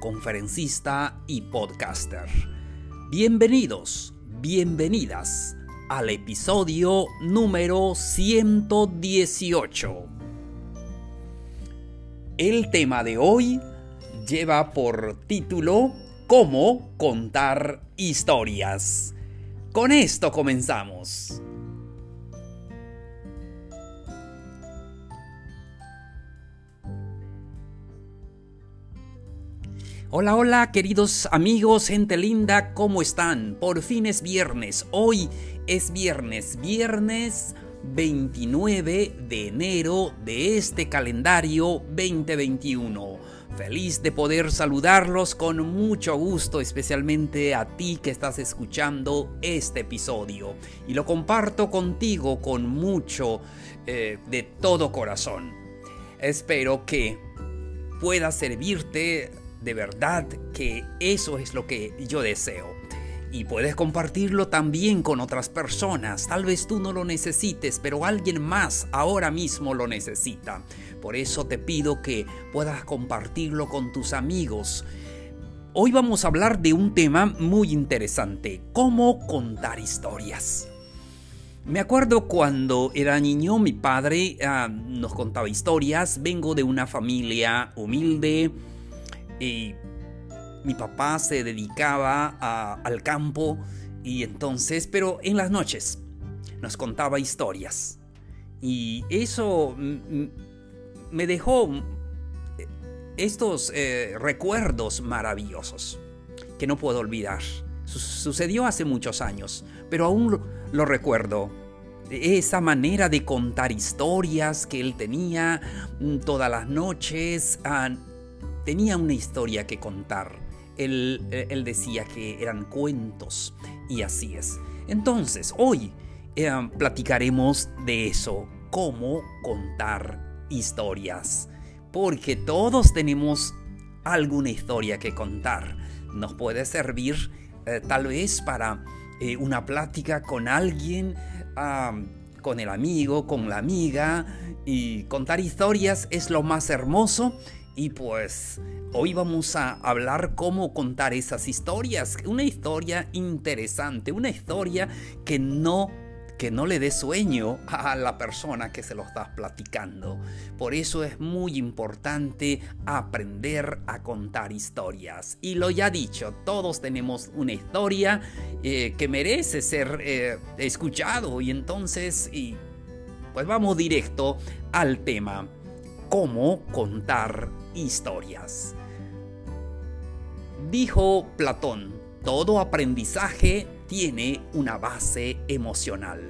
conferencista y podcaster. Bienvenidos, bienvenidas al episodio número 118. El tema de hoy lleva por título Cómo contar historias. Con esto comenzamos. Hola, hola, queridos amigos, gente linda, ¿cómo están? Por fin es viernes. Hoy es viernes, viernes 29 de enero de este calendario 2021. Feliz de poder saludarlos con mucho gusto, especialmente a ti que estás escuchando este episodio. Y lo comparto contigo con mucho, eh, de todo corazón. Espero que pueda servirte de verdad que eso es lo que yo deseo. Y puedes compartirlo también con otras personas. Tal vez tú no lo necesites, pero alguien más ahora mismo lo necesita. Por eso te pido que puedas compartirlo con tus amigos. Hoy vamos a hablar de un tema muy interesante, cómo contar historias. Me acuerdo cuando era niño mi padre ah, nos contaba historias, vengo de una familia humilde, y mi papá se dedicaba al campo y entonces, pero en las noches nos contaba historias. Y eso me dejó estos eh, recuerdos maravillosos que no puedo olvidar. Sucedió hace muchos años, pero aún lo, recuerdo. Esa manera de contar historias que él tenía mm, todas las noches, ah, tenía una historia que contar. Él, él, decía que eran cuentos y así es. Entonces, hoy eh, platicaremos de eso, cómo contar historias. Porque todos tenemos alguna historia que contar. Nos puede servir eh, tal vez para eh, una plática con alguien, con el amigo, con la amiga. Y contar historias es lo más hermoso y pues hoy vamos a hablar cómo contar esas historias. Una historia interesante, una historia que no que no le dé sueño a la persona que se lo estás platicando. Por eso es muy importante aprender a contar historias. Y lo ya dicho, todos tenemos una historia eh, que merece ser eh, escuchado. Y entonces, y, pues vamos directo al tema. ¿Cómo contar historias. Dijo Platón, todo aprendizaje tiene una base emocional.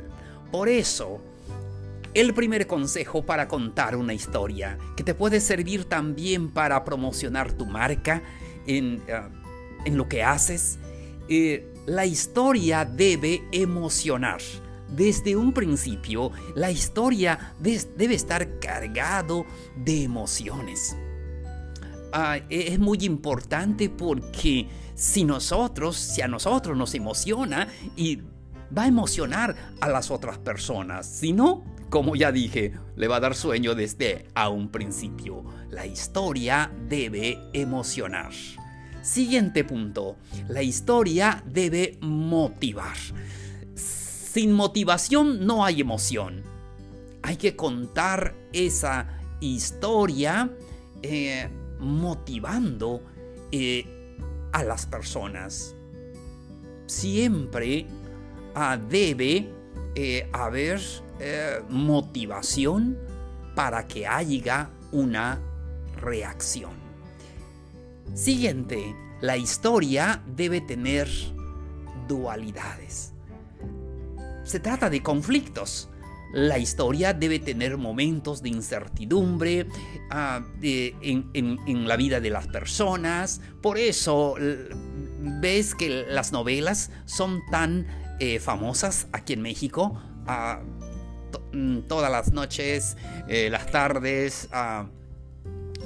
Por eso, el primer consejo para contar una historia, que te puede servir también para promocionar tu marca en, eh, lo que haces, eh, la historia debe emocionar. Desde un principio, la historia debe estar cargado de emociones. Ah, e-, es muy importante porque si nosotros, si a nosotros nos emociona y va a emocionar a las otras personas, si no, como ya dije, le va a dar sueño desde a un principio. La historia debe emocionar. Siguiente punto, la historia debe motivar. Sin motivación no hay emoción. Hay que contar esa historia eh, motivando eh, a las personas. Siempre ah, debe eh, haber motivación para que haya una reacción. Siguiente, la historia debe tener dualidades. Se trata de conflictos la historia debe tener momentos de incertidumbre ah, en, la vida de las personas. Por eso ves que las novelas son tan eh, famosas aquí en México. Ah, mm, todas las noches, eh, las tardes, ah,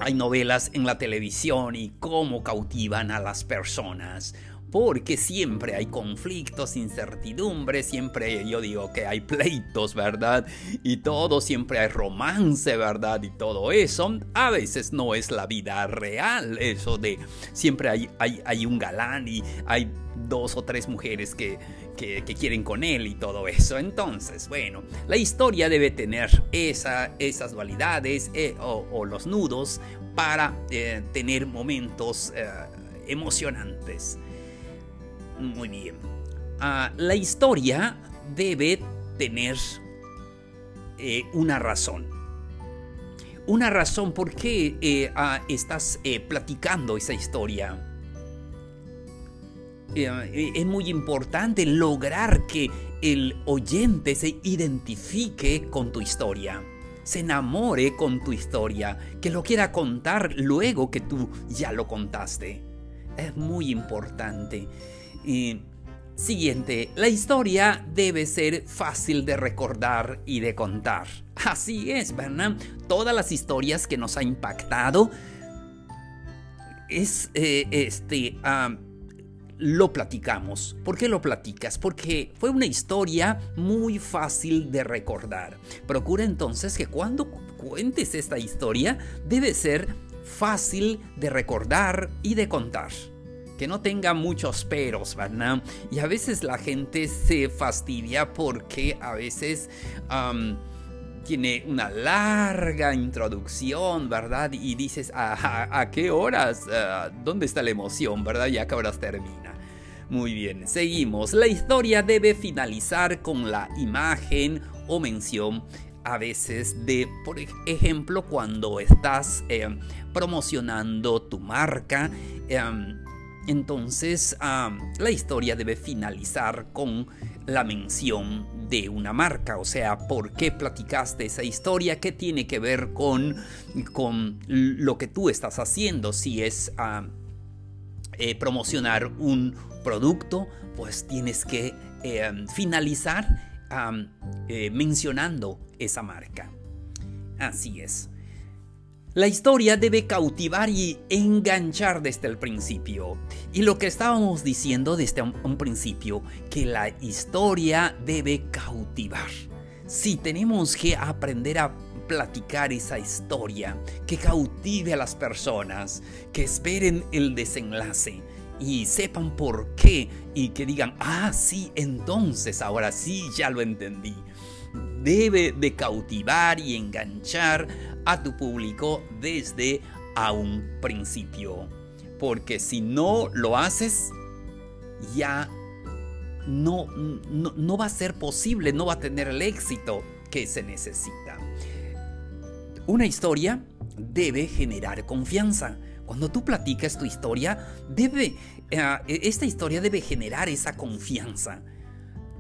hay novelas en la televisión y cómo cautivan a las personas porque siempre hay conflictos, incertidumbres, siempre yo digo que hay pleitos, ¿verdad? Y todo, siempre hay romance, ¿verdad? Y todo eso, a veces no es la vida real, eso de siempre hay, hay, un galán y hay dos o tres mujeres que, que, quieren con él y todo eso. Entonces, bueno, la historia debe tener esa, esas dualidades eh, o, los nudos para eh, tener momentos eh, emocionantes. Muy bien. Ah, la historia debe tener eh, una razón. Una razón por qué eh, ah, estás eh, platicando esa historia. es muy importante lograr que el oyente se identifique con tu historia, se enamore con tu historia, que lo quiera contar luego que tú ya lo contaste. Es muy importante. Y siguiente, la historia debe ser fácil de recordar y de contar. Así es, ¿verdad? Todas las historias que nos ha impactado es eh, este lo platicamos. ¿Por qué lo platicas? Porque fue una historia muy fácil de recordar. Procura entonces que cuando cuentes esta historia debe ser fácil de recordar y de contar que no tenga muchos peros, ¿verdad? Y a veces la gente se fastidia porque a veces tiene una larga introducción, ¿verdad? Y dices, ¿a, qué horas? Ah, ¿Dónde está la emoción, verdad? Y a qué horas termina. Muy bien, seguimos. La historia debe finalizar con la imagen o mención a veces de, por ejemplo, cuando estás eh, promocionando tu marca. Em, entonces la historia debe finalizar con la mención de una marca, o sea, ¿por qué platicaste esa historia? ¿Qué tiene que ver con, con lo que tú estás haciendo? Si es eh, promocionar un producto, pues tienes que eh, finalizar eh, mencionando esa marca. Así es. La historia debe cautivar y enganchar desde el principio. Y lo que estábamos diciendo desde un, principio, que la historia debe cautivar. Si tenemos que aprender a platicar esa historia, que cautive a las personas, que esperen el desenlace y sepan por qué y que digan, ah, sí, entonces ahora sí ya lo entendí. Debe de cautivar y enganchar a tu público desde a un principio. Porque si no lo haces, ya no, no, va a ser posible, no va a tener el éxito que se necesita. Una historia debe generar confianza. Cuando tú platicas tu historia, debe, eh, esta historia debe generar esa confianza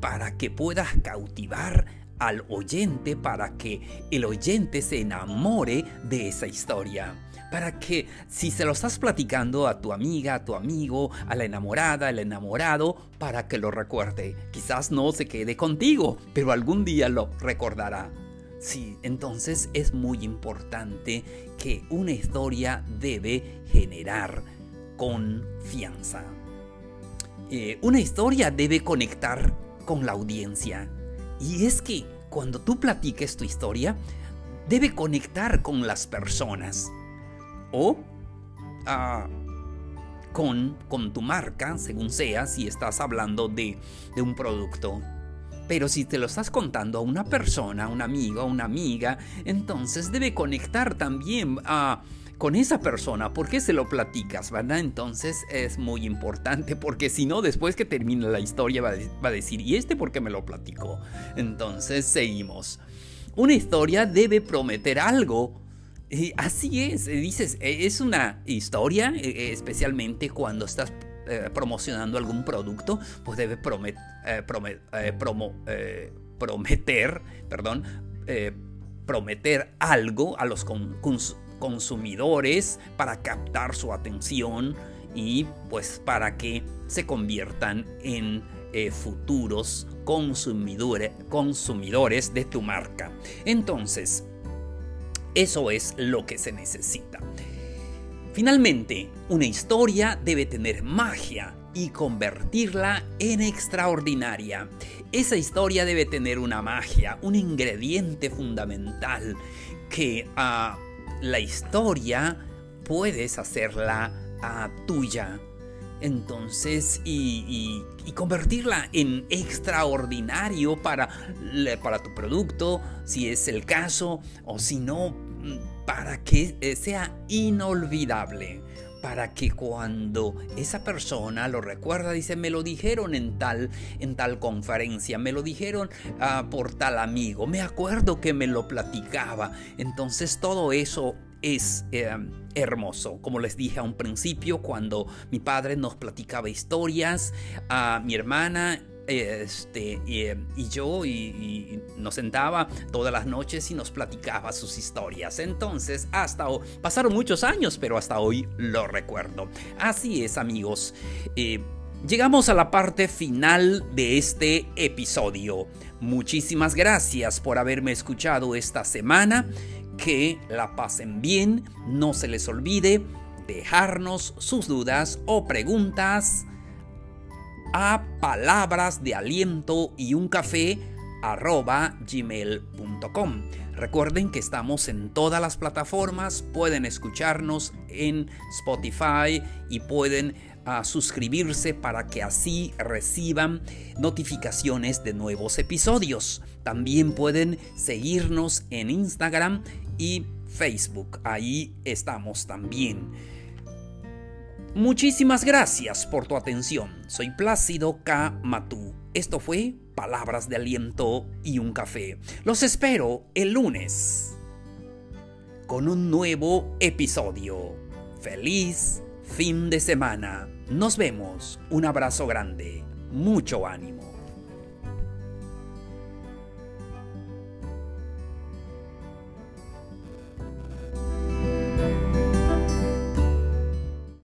para que puedas cautivar al oyente para que el oyente se enamore de esa historia. Para que si se lo estás platicando a tu amiga, a tu amigo, a la enamorada, al enamorado, para que lo recuerde. Quizás no se quede contigo, pero algún día lo recordará. Sí, entonces es muy importante que una historia debe generar confianza. Eh, una historia debe conectar con la audiencia. Y es que cuando tú platiques tu historia, debe conectar con las personas. O ah, con, con tu marca, según sea, si estás hablando de, de un producto. Pero si te lo estás contando a una persona, a un amigo, a una amiga, entonces debe conectar también a con esa persona, ¿por qué se lo platicas, verdad? Entonces es muy importante porque si no, después que termine la historia va a, decir, ¿y este por qué me lo platicó? Entonces seguimos. Una historia debe prometer algo. Y así es, dices, e, es una historia, e, especialmente cuando estás eh, promocionando algún producto, pues debe eh, eh, prometer, perdón, prometer algo a los consumidores para captar su atención y pues para que se conviertan en eh, futuros consumidores, consumidores de tu marca. Entonces, eso es lo que se necesita. Finalmente, una historia debe tener magia y convertirla en extraordinaria. Esa historia debe tener una magia, un ingrediente fundamental que a la historia puedes hacerla tuya. Entonces, y, convertirla en extraordinario para, para tu producto, si es el caso, o si no, para que eh, sea inolvidable para que cuando esa persona lo recuerda, dice, me lo dijeron en tal, en tal conferencia, me lo dijeron ah, por tal amigo, me acuerdo que me lo platicaba. Entonces todo eso es eh, hermoso. Como les dije a un principio, cuando mi padre nos platicaba historias, a mi hermana este, y, yo y, nos sentaba todas las noches y nos platicaba sus historias. Entonces, hasta hoy, pasaron muchos años, pero hasta hoy lo recuerdo. Así es, amigos. Eh, llegamos a la parte final de este episodio. Muchísimas gracias por haberme escuchado esta semana que la pasen bien, no se les olvide dejarnos sus dudas o preguntas a palabras de aliento y un café arroba gmail.com. Recuerden que estamos en todas las plataformas, pueden escucharnos en Spotify y pueden ah, suscribirse para que así reciban notificaciones de nuevos episodios. También pueden seguirnos en Instagram y Facebook. Ahí estamos también. Muchísimas gracias por tu atención. Soy Plácido K. Matú. Esto fue Palabras de Aliento y un Café. Los espero el lunes con un nuevo episodio. Feliz fin de semana. Nos vemos. Un abrazo grande. Mucho ánimo.